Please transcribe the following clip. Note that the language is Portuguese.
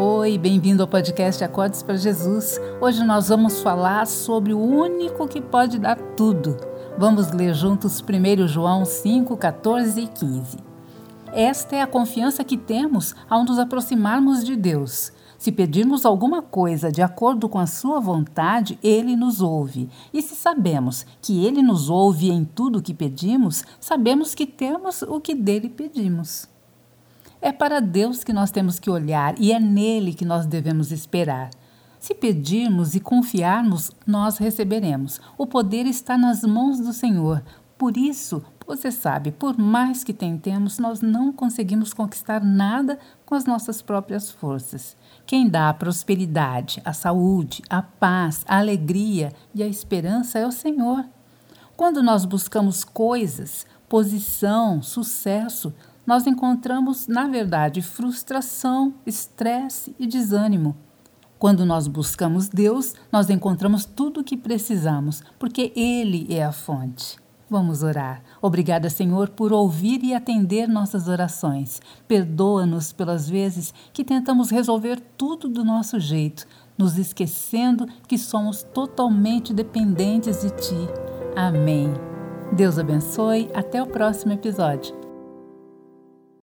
Oi, bem-vindo ao podcast Acordes para Jesus. Hoje nós vamos falar sobre o único que pode dar tudo. Vamos ler juntos 1 João 5, 14 e 15. Esta é a confiança que temos ao nos aproximarmos de Deus. Se pedirmos alguma coisa de acordo com a Sua vontade, Ele nos ouve. E se sabemos que Ele nos ouve em tudo o que pedimos, sabemos que temos o que dele pedimos. É para Deus que nós temos que olhar e é nele que nós devemos esperar. Se pedirmos e confiarmos, nós receberemos. O poder está nas mãos do Senhor. Por isso, você sabe, por mais que tentemos, nós não conseguimos conquistar nada com as nossas próprias forças. Quem dá a prosperidade, a saúde, a paz, a alegria e a esperança é o Senhor. Quando nós buscamos coisas, posição, sucesso, nós encontramos, na verdade, frustração, estresse e desânimo. Quando nós buscamos Deus, nós encontramos tudo o que precisamos, porque Ele é a fonte. Vamos orar. Obrigada, Senhor, por ouvir e atender nossas orações. Perdoa-nos pelas vezes que tentamos resolver tudo do nosso jeito, nos esquecendo que somos totalmente dependentes de Ti. Amém. Deus abençoe. Até o próximo episódio.